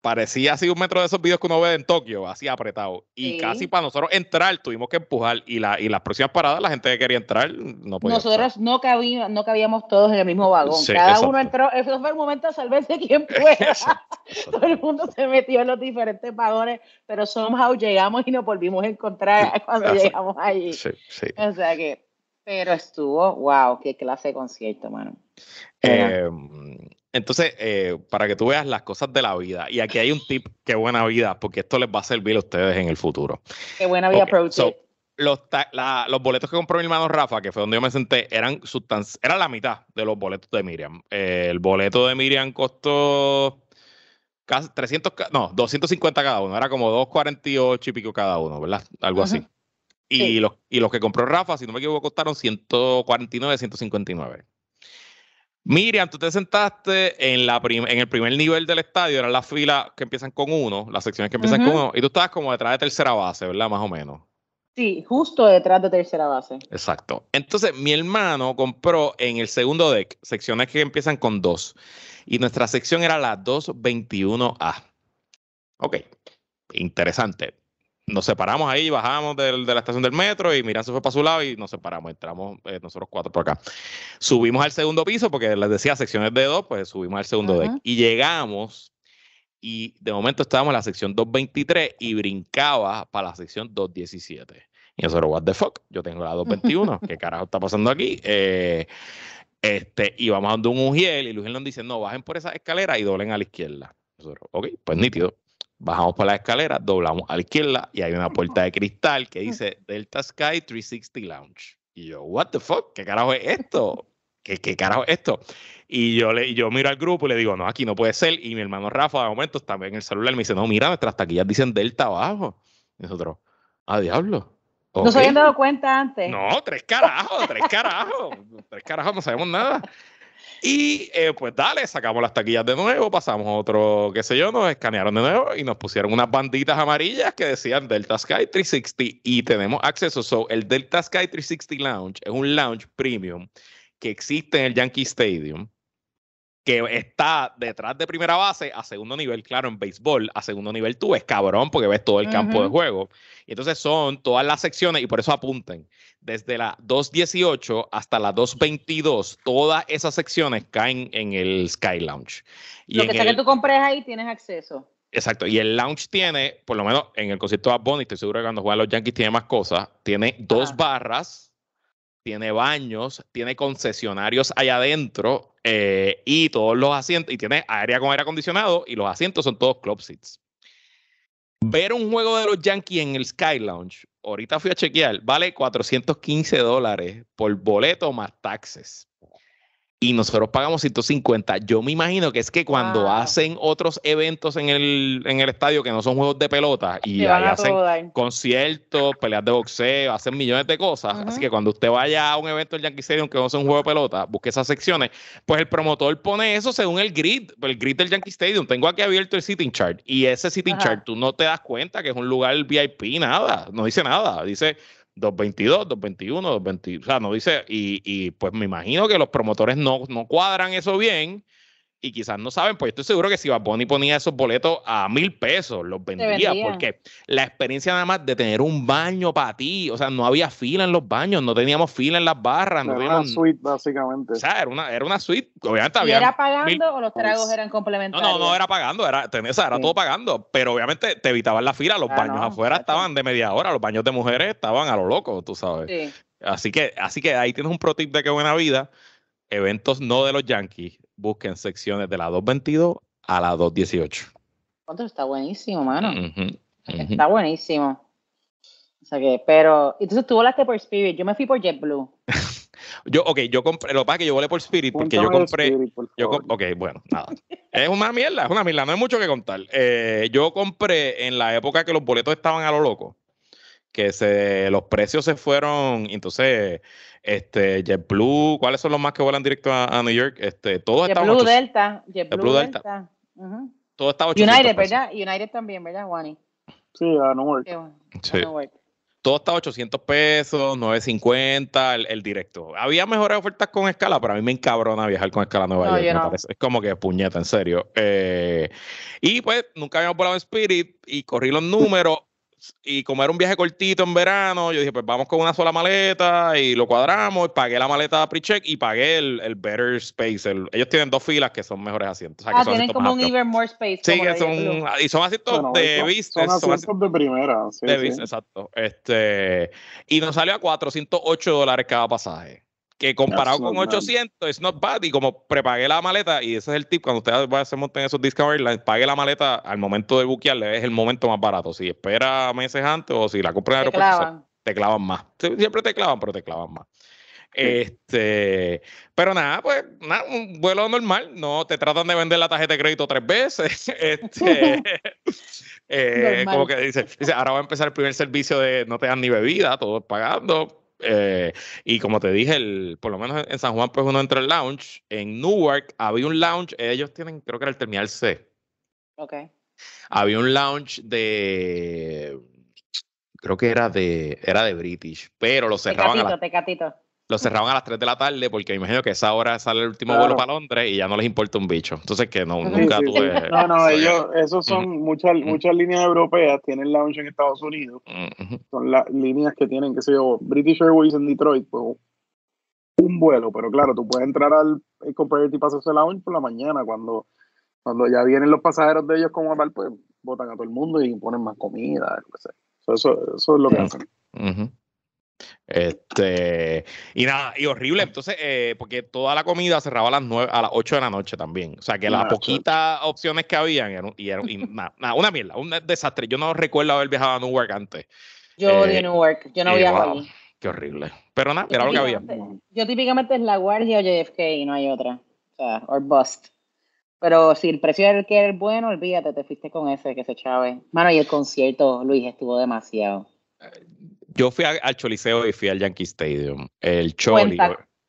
parecía así un metro de esos videos que uno ve en Tokio, así apretado. Y Sí. casi para nosotros entrar tuvimos que empujar. Y, la, y las próximas paradas, la gente que quería entrar no podía. Nosotros no, cabíamos, no cabíamos todos en el mismo vagón. Sí, Cada exacto. uno entró, eso fue el momento de salvarse quien pueda. Exacto, exacto. Todo el mundo se metió en los diferentes vagones, pero somehow llegamos y nos volvimos a encontrar cuando llegamos allí. Sí, sí. O sea que, pero estuvo, wow, qué clase de concierto, mano. Eh, entonces, eh, para que tú veas las cosas de la vida, y aquí hay un tip, qué buena vida, porque esto les va a servir a ustedes en el futuro. Qué buena vida Ok, approach. so, los, ta- la- los boletos que compró mi hermano Rafa, que fue donde yo me senté, eran era la mitad de los boletos de Miriam. Eh, el boleto de Miriam costó casi 300, ca- no, 250 cada uno, era como 248 y pico cada uno, ¿verdad? Algo así. Y, Sí. los, y los que compró Rafa, si no me equivoco, costaron 149, 159. Miriam, tú te sentaste en, la prim- en el primer nivel del estadio, eran las filas que empiezan con uno, las secciones que empiezan con uno, y tú estabas como detrás de tercera base, ¿verdad? Más o menos. Sí, justo detrás de tercera base. Exacto. Entonces, mi hermano compró en el segundo deck secciones que empiezan con dos. Y nuestra sección era la 221A. Ok, interesante. Nos separamos ahí, bajamos del- de la estación del metro y Miriam se fue para su lado y nos separamos. Entramos eh, nosotros cuatro por acá. Subimos al segundo piso porque les decía secciones de dos, pues subimos al segundo Ajá. deck. Y llegamos y de momento estábamos en la sección 223 y brincaba para la sección 217. Y nosotros, what the fuck, yo tengo la 221, ¿qué carajo está pasando aquí? Eh, este, y vamos dando un Ujiel y Luis nos dice, no, bajen por esa escalera y doblen a la izquierda. Nosotros, ok, pues nítido. Bajamos por la escalera, doblamos a la izquierda y hay una puerta de cristal que dice Delta Sky 360 Lounge. Y yo, what the fuck, ¿qué carajo es esto? ¿Qué, qué carajo es esto? Y yo, le, yo miro al grupo y le digo, no, aquí no puede ser. Y mi hermano Rafa, de momento, está en el celular me dice, no, mira, nuestras taquillas dicen Delta abajo. Y nosotros, ah, diablo. ¿No se habían dado cuenta antes? No, tres carajos, tres carajos. tres carajos, no sabemos nada. Y eh, pues dale, sacamos las taquillas de nuevo, pasamos otro, qué sé yo, nos escanearon de nuevo y nos pusieron unas banditas amarillas que decían Delta Sky 360 y tenemos acceso. So, el Delta Sky 360 Lounge es un lounge premium que existe en el Yankee Stadium que está detrás de primera base a segundo nivel, claro, en béisbol, a segundo nivel tú ves cabrón porque ves todo el campo de juego. Y entonces son todas las secciones, y por eso apunten, desde la 218 hasta la 222, todas esas secciones caen en el Sky Lounge. Y lo que sea que tú compres ahí tienes acceso. Exacto, y el lounge tiene, por lo menos en el concierto de Bonnie, estoy seguro que cuando juegan los Yankees tiene más cosas, tiene dos barras tiene baños, tiene concesionarios allá adentro eh, y todos los asientos, y tiene área con aire acondicionado y los asientos son todos club seats. Ver un juego de los Yankees en el Sky Lounge, ahorita fui a chequear, vale 415 dólares por boleto más taxes y nosotros pagamos 150. Yo me imagino que es que cuando hacen otros eventos en el, en el estadio que no son juegos de pelota y hacen conciertos, peleas de boxeo, hacen millones de cosas. Así que cuando usted vaya a un evento en Yankee Stadium que no sea un juego de pelota, busque esas secciones, pues el promotor pone eso según el grid, el grid del Yankee Stadium. Tengo aquí abierto el sitting chart y ese sitting chart tú no te das cuenta que es un lugar VIP, nada, no dice nada. Dice 222, 221, 220, o sea, no dice, y, y, pues me imagino que los promotores no, no cuadran eso bien y quizás no saben, pues estoy seguro que si Bad Bunny ponía esos boletos a mil pesos, los vendía, porque la experiencia nada más de tener un baño para ti, o sea, no había fila en los baños, no teníamos fila en las barras. Era no una suite, básicamente. O sea, era una, era una suite, obviamente había... ¿Era pagando o los tragos eran complementarios? No, no, no era pagando, era, era todo pagando, pero obviamente te evitaban la fila, los ah, baños afuera estaban de media hora, los baños de mujeres estaban a lo loco, tú sabes. Así que, así que ahí tienes un pro tip de qué buena vida eventos no de los Yankees, busquen secciones de la 222 a la 218. Está buenísimo, mano. Está buenísimo. O sea que, pero, entonces tú volaste por Spirit, yo me fui por JetBlue. yo, ok, yo compré, lo que pasa es que yo volé por Spirit porque yo compré, yo ok, bueno, nada. es una mierda, es una mierda, no hay mucho que contar. Eh, yo compré en la época que los boletos estaban a lo loco, que se, los precios se fueron, entonces este, JetBlue, ¿cuáles son los más que vuelan directo a, New York? Este, todos JetBlue Delta, JetBlue Delta. Delta. Todo está United, ¿verdad? United también, ¿verdad, Wani? Sí, a New York. Sí. Todo está 800 pesos, 950 el, el, directo. Había mejores ofertas con escala, pero a mí me encabrona viajar con escala a Nueva York. Me parece. Es como que puñeta, en serio. Eh, y pues nunca habíamos volado en Spirit y corrí los números y como era un viaje cortito en verano, yo dije, pues vamos con una sola maleta y lo cuadramos, y pagué la maleta pre-check y pagué el, el Better Space. ellos tienen dos filas que son mejores asientos. ah, tienen como un even more space. Sí, son, y son asientos de vista. Son asientos de primera. de vista, exacto. Este, y nos salió a 408 dólares cada pasaje que comparado con 800 es not bad. Y como prepagué la maleta y ese es el tip cuando usted va a hacer montar esos Discover Airlines pague la maleta al momento de buquearle es el momento más barato. Si espera meses antes o si la compra en el aeropuerto te clavan más. Siempre te clavan pero te clavan más. Este pero nada pues nada un vuelo normal. No te tratan de vender la tarjeta de crédito tres veces. Este eh, como que dice, dice ahora va a empezar el primer servicio de no te dan ni bebida todo pagando eh, y como te dije, el, por lo menos en San Juan, pues uno entra al lounge. En Newark había un lounge, ellos tienen, creo que era el terminal C. Ok. Había un lounge de, creo que era de, era de British, pero lo cerraban. Tecatito, tecatito lo cerraban a las 3 de la tarde porque me imagino que a esa hora sale el último vuelo para Londres y ya no les importa un bicho. Entonces que no, nunca tuve... No, no, ellos, esos son muchas, muchas líneas europeas, tienen lounge en Estados Unidos. Son las líneas que tienen, qué sé yo, British Airways en Detroit, pues un vuelo, pero claro, tú puedes entrar al comprar y pasar ese lounge por la mañana cuando, cuando ya vienen los pasajeros de ellos como tal, pues botan a todo el mundo y ponen más comida, Eso, eso, es lo que hacen. Este, y nada, y horrible. Entonces, eh, porque toda la comida cerraba a las 9, a las 8 de la noche también. O sea, que las poquitas opciones que habían eran, y eran nada, una mierda, un desastre. Yo no recuerdo haber viajado a Newark antes. Yo eh, odio Newark, yo no viajo allí. Qué horrible. Pero nada, era lo que había. Yo típicamente es La Guardia o JFK y no hay otra. O sea, or bust. Pero si el precio era el que era bueno, olvídate, te fuiste con ese que se chave. Mano, y el concierto, Luis, estuvo demasiado. Yo fui al Choliseo y fui al Yankee Stadium. El Choli.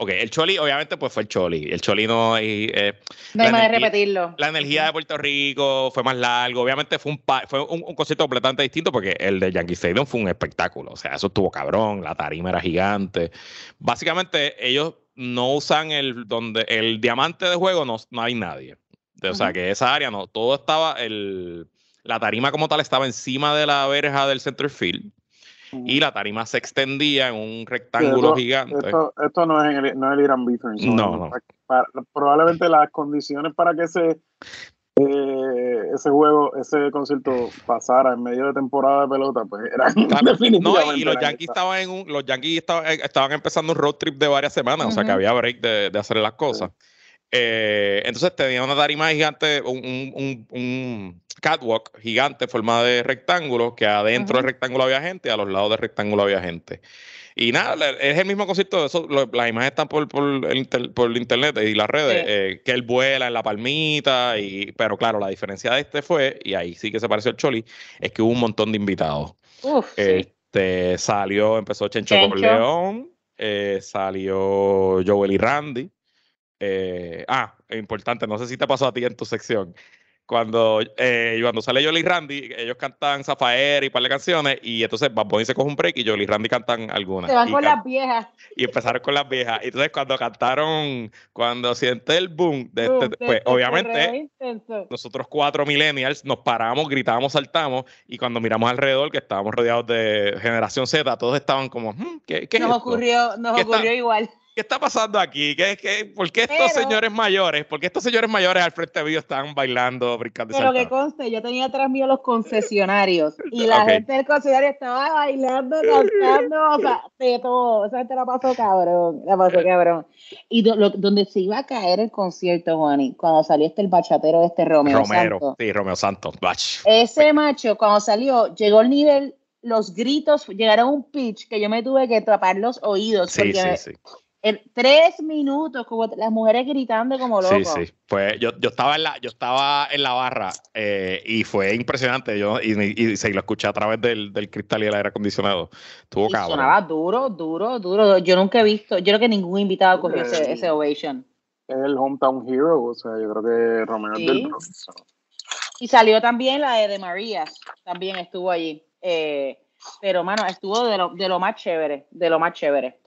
Ok, el Choli, obviamente, pues fue el Choli. El Choli no hay. Eh, no hay más de energía- repetirlo. La energía de Puerto Rico fue más largo. Obviamente fue un, fue un, un concierto completamente distinto porque el de Yankee Stadium fue un espectáculo. O sea, eso estuvo cabrón, la tarima era gigante. Básicamente, ellos no usan el donde el diamante de juego, no, no hay nadie. O sea, que esa área no, todo estaba, el, la tarima como tal estaba encima de la verja del center field y la tarima se extendía en un rectángulo esto- gigante. Esto, esto no es el, no es el Irán Bithorn. No, no. para- probablemente las condiciones para que ese, eh, ese juego, ese concierto pasara en medio de temporada de pelota, pues eran Claro, No, y los Yankees estaban en un, los Yankees estaban, eh, estaban empezando un road trip de varias semanas, o sea que había break de, de hacer las cosas. Eh, entonces tenía una tarima gigante, un, un- un- catwalk gigante formada de rectángulos, que adentro del rectángulo había gente, a los lados del rectángulo había gente. Y nada, es el mismo concierto, eso, lo- las imágenes están por, por, el inter- por el internet y las redes, Sí. eh, que él vuela en la palmita, y, pero claro, la diferencia de este fue, y ahí sí que se pareció al Choli, es que hubo un montón de invitados. Uf, sí. Este, salió, empezó Chencho, Chencho. Corleón, eh, salió Joel y Randy. Eh, ah, importante, no sé si te pasó a ti en tu sección. Cuando, eh, cuando sale Joel y Randy, ellos cantan Zafaera y un par de canciones, y entonces Bad Bunny se coge un break y Joel y Randy cantan algunas. Se van con las viejas. y empezaron con las viejas. Y entonces cuando cantaron, cuando siente el boom, de Boom, este, de pues este obviamente nosotros cuatro millennials nos paramos, gritábamos, saltamos y cuando miramos alrededor, que estábamos rodeados de generación Z, todos estaban como, "Hmm, ¿qué, qué es Nos esto? ocurrió, nos ¿Qué está- ocurrió igual. ¿Qué está pasando aquí? ¿Qué, qué, ¿Por qué estos Pero- señores mayores, por qué estos señores mayores al frente mío están bailando, brincando Pero que conste, yo tenía atrás mío los concesionarios y la gente del concesionario estaba bailando, cantando, o sea, de todo. Esa gente la pasó cabrón, la pasó cabrón. Y do- lo- donde se iba a caer el concierto, Juani, cuando salió este el bachatero de este Romeo, Romero, sí, Romeo Santos. Bach. Ese macho, cuando salió, llegó el nivel, los gritos llegaron a un pitch que yo me tuve que tapar los oídos. Sí, porque sí, sí. En tres minutos, como las mujeres gritando como Sí, locos. sí. Pues yo, yo estaba en la, yo estaba en la barra eh, y fue impresionante. Yo y, y se lo escuché a través del, del cristal y el aire acondicionado. Estuvo Y cabrón. sonaba duro, duro, duro. Yo nunca he visto, yo creo que ningún invitado cogió ese, Sí. ese ovation. Es el hometown hero, o sea, yo creo que es Sí. del Bronx. Y salió también la de, de Marías, también estuvo allí. Eh, pero, mano, estuvo de lo, de lo más chévere, de lo más chévere.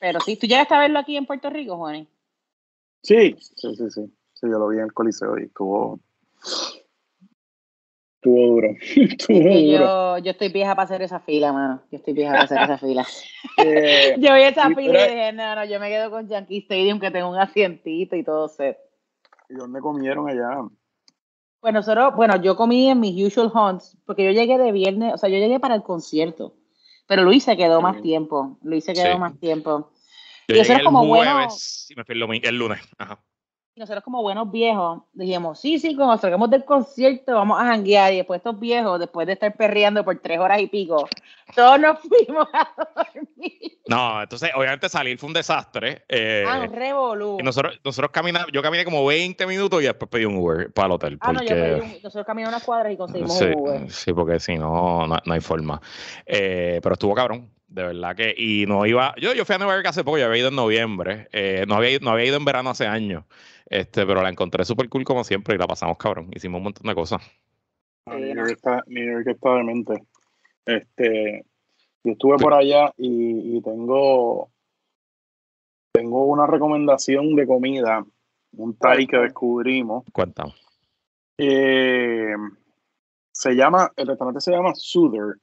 Pero sí, ¿tú llegaste a verlo aquí en Puerto Rico, Juani? Sí, sí, sí, sí. Sí, yo lo vi en el Coliseo y estuvo. Estuvo duro. estuvo duro. yo, yo estoy vieja para hacer esa fila, mano. Yo estoy vieja para hacer esa fila. Eh, Yo vi esa fila pero- y dije, no, no, yo me quedo con Yankee Stadium, que tengo un asientito y todo set. ¿Y dónde comieron allá? Pues nosotros, bueno, yo comí en mis usual hunts, porque yo llegué de viernes, o sea, yo llegué para el concierto, pero Luis se quedó más tiempo, Luis se quedó Sí. más tiempo. Yo y eso llegué era el como jueves bueno- y me fui el lunes. Ajá. Y nosotros como buenos viejos dijimos, sí, sí, cuando salgamos del concierto vamos a janguear y después estos viejos, después de estar perreando por tres horas y pico, todos nos fuimos a dormir. No, entonces obviamente salir fue un desastre. eh, ah, revolú. nosotros, nosotros caminamos, yo caminé como 20 minutos y después pedí un Uber para el hotel. Ah, no, yo pedí un- nosotros caminamos unas cuadras y conseguimos sí, un Uber. sí, porque si no, no, no hay forma. Eh, pero estuvo cabrón, de verdad que. Y no iba. Yo, yo fui a Nueva York hace poco, yo había ido en noviembre. eh, no, había, ido- no había ido en verano hace años. Este, pero la encontré súper cool como siempre y la pasamos cabrón. Hicimos un montón de cosas. Ah, New. York está, está demente. Este, yo estuve por allá y, y tengo, tengo una recomendación de comida, un Thai que descubrimos. Cuéntame. Eh, se llama, el restaurante se llama Souther,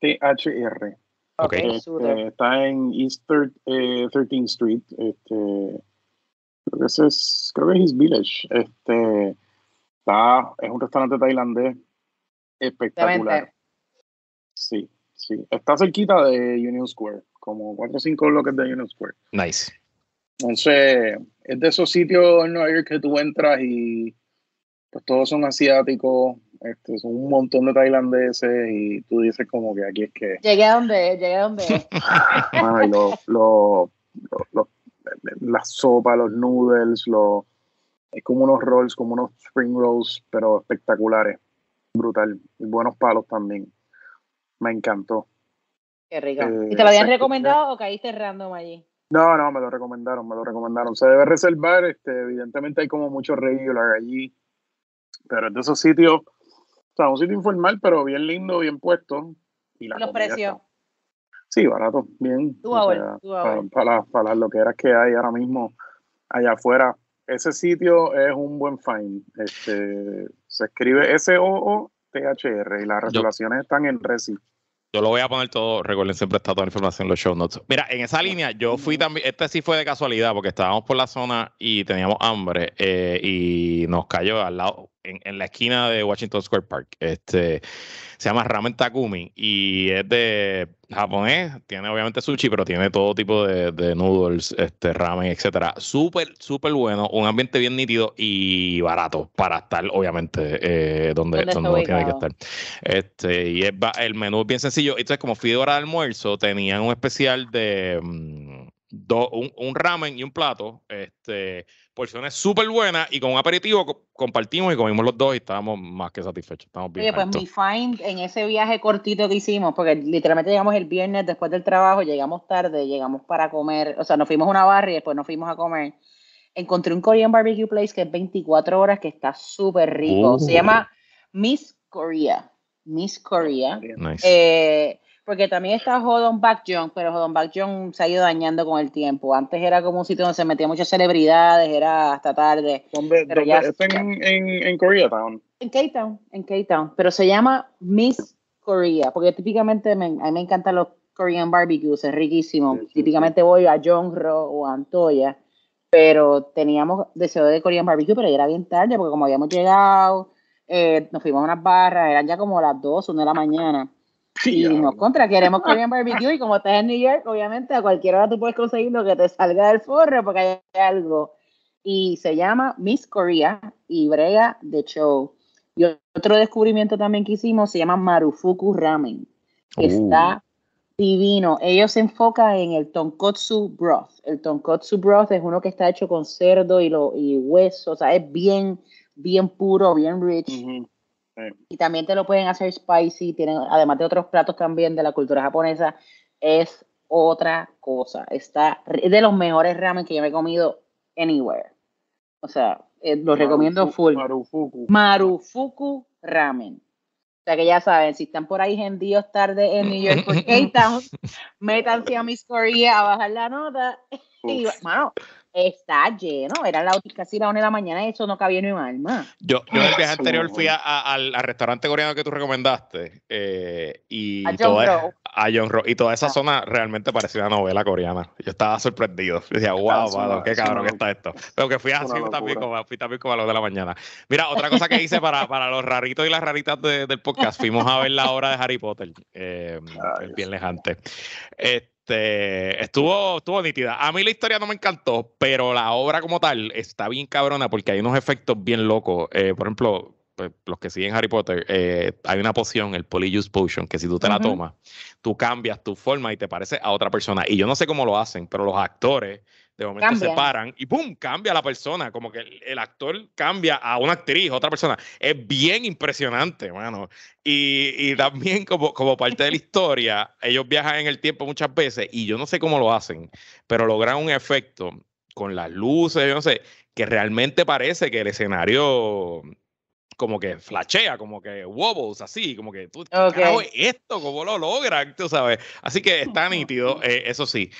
S-O-O-T-H-R. Ok. Este, está en East Thir- eh, 13th Street. Este, creo que ese es, creo que es East Village. Este, está, es un restaurante tailandés espectacular. Sí, sí. Está cerquita de Union Square, como cuatro o cinco bloques de Union Square. Nice. Entonces, es de esos sitios en Nueva York que tú entras y pues todos son asiáticos, este, son un montón de tailandeses y tú dices como que aquí es que Llegué a donde, llegué a donde. Ay, lo- lo- lo- lo- la sopa, los noodles, los, es como unos rolls, como unos spring rolls, pero espectaculares. Brutal. Y buenos palos también. Me encantó. Qué rico. Eh, ¿Y te lo habían recomendado o caíste random allí? No, no, me lo recomendaron, me lo recomendaron. Se debe reservar, este, evidentemente hay como mucho regular allí, pero es de esos sitios, sea, un sitio informal, pero bien lindo, bien puesto. Y la Los precios. Sí, barato, bien. para, para, lo que era que hay ahora mismo allá afuera. Ese sitio es un buen find. Este, se escribe S-O-O-T-H-R y las resoluciones están en Resi. Yo lo voy a poner todo, recuerden siempre está toda la información en los show notes. Mira, en esa línea yo fui también, este sí fue de casualidad porque estábamos por la zona y teníamos hambre eh, y nos cayó al lado, en, en, la esquina de Washington Square Park. Este, se llama Ramen Takumi y es de japonés, tiene obviamente sushi, pero tiene todo tipo de, de noodles, este, ramen, etcétera. Súper, súper bueno, un ambiente bien nítido y barato para estar, obviamente, eh, donde, donde uno tiene que estar. Este, y es, el menú es bien sencillo. Entonces, como fui de hora de almuerzo, tenían un especial de mm, un, un, ramen y un plato, este, porciones súper buenas y con un aperitivo compartimos y comimos los dos y estábamos más que satisfechos. Estamos bien Oye, pues mi find en ese viaje cortito que hicimos, porque literalmente llegamos el viernes después del trabajo, llegamos tarde, llegamos para comer, o sea, nos fuimos a una barra y después nos fuimos a comer. Encontré un Korean barbecue place que es 24 horas, que está súper rico. Se uh. llama Miss Korea. Miss Korea. Nice. Eh, porque también está Hodon Back John, pero Hodon Back John se ha ido dañando con el tiempo. Antes era como un sitio donde se metían muchas celebridades, era hasta tarde. ¿Dónde, pero ya, está en, en, en Koreatown? En K-Town, en K-Town. Pero se llama Miss Korea, porque típicamente me, a mí me encantan los Korean barbecues, es riquísimo. típicamente voy a Jongro o a Antoya, pero teníamos deseo de Korean barbecue, pero ya era bien tarde, porque como habíamos llegado, eh, nos fuimos a unas barras, eran ya como las 2, 1 de la mañana y nos contra, queremos Korean barbecue y como estás en New York, obviamente a cualquier hora tú puedes conseguir lo que te salga del forro porque hay algo. Y se llama Miss Korea y brega de show. Y otro descubrimiento también que hicimos se llama Marufuku Ramen, que uh. está divino. Ellos se enfocan en el tonkotsu broth. El tonkotsu broth es uno que está hecho con cerdo y, lo, y hueso, o sea, es bien, bien puro, bien rich. Y también te lo pueden hacer spicy, tienen, además de otros platos también de la cultura japonesa, es otra cosa. Está es de los mejores ramen que yo me he comido anywhere. O sea, eh, lo recomiendo full. Marufuku. Marufuku ramen. O sea que ya saben, si están por ahí gendíos tarde en New York por K-Town, métanse a Miss Korea a bajar la nota. Y, bueno, está lleno. Era la, casi la una de la mañana y eso no cabía ni un alma. Yo, yo el viaje anterior fui a, al, restaurante coreano que tú recomendaste eh, y a John toda, a John y toda esa ah. zona realmente parecía una novela coreana. Yo estaba sorprendido. Yo decía, wow, qué cabrón que está esto. Pero que fui así también como, fui también como a las de la mañana. Mira, otra cosa que hice para, para los raritos y las raritas del podcast, fuimos a ver la obra de Harry Potter, eh, bien lejante. Este, este, estuvo, estuvo nítida. A mí la historia no me encantó, pero la obra como tal está bien cabrona porque hay unos efectos bien locos. Eh, por ejemplo, pues, los que siguen Harry Potter, eh, hay una poción, el Polyjuice Potion, que si tú te la tomas, tú cambias tu forma y te pareces a otra persona. Y yo no sé cómo lo hacen, pero los actores de momento se paran y ¡pum! cambia la persona, como que el, actor cambia a una actriz, otra persona. Es bien impresionante, mano. Y, y, también como, como parte de la historia, ellos viajan en el tiempo muchas veces y yo no sé cómo lo hacen, pero logran un efecto con las luces, yo no sé, que realmente parece que el escenario como que flashea, como que wobbles, así, como que tú, okay. esto? ¿Cómo lo logran? Tú sabes. Así que está nítido, eh, eso sí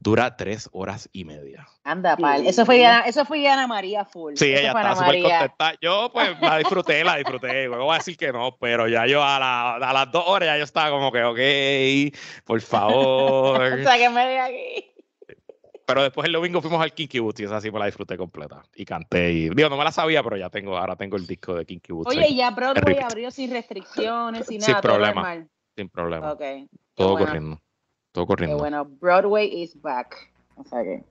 dura tres horas y media. Anda, pal. Eso fue Diana, eso fue Diana María full. Sí, ella estaba súper contenta. Yo, pues, la disfruté, la disfruté. Luego voy a decir que no, pero ya yo a, la, a las dos horas ya yo estaba como que, ok, por favor. o sea, que me de aquí. Pero después el domingo fuimos al Kinky Boots y esa sí me la disfruté completa. Y canté y digo, no me la sabía, pero ya tengo, ahora tengo el disco de Kinky Boots. Oye, ya Broadway abrió sin restricciones, sin nada. Sin problema. Sin problema. Okay. Todo corriendo corriendo. bueno, Broadway is back. O sea que.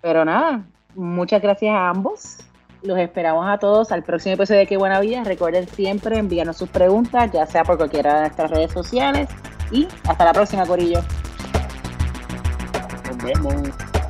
Pero nada, muchas gracias a ambos. Los esperamos a todos al próximo episodio de Qué Buena Vida. Recuerden siempre enviarnos sus preguntas, ya sea por cualquiera de nuestras redes sociales. Y hasta la próxima, Corillo. 没蒙。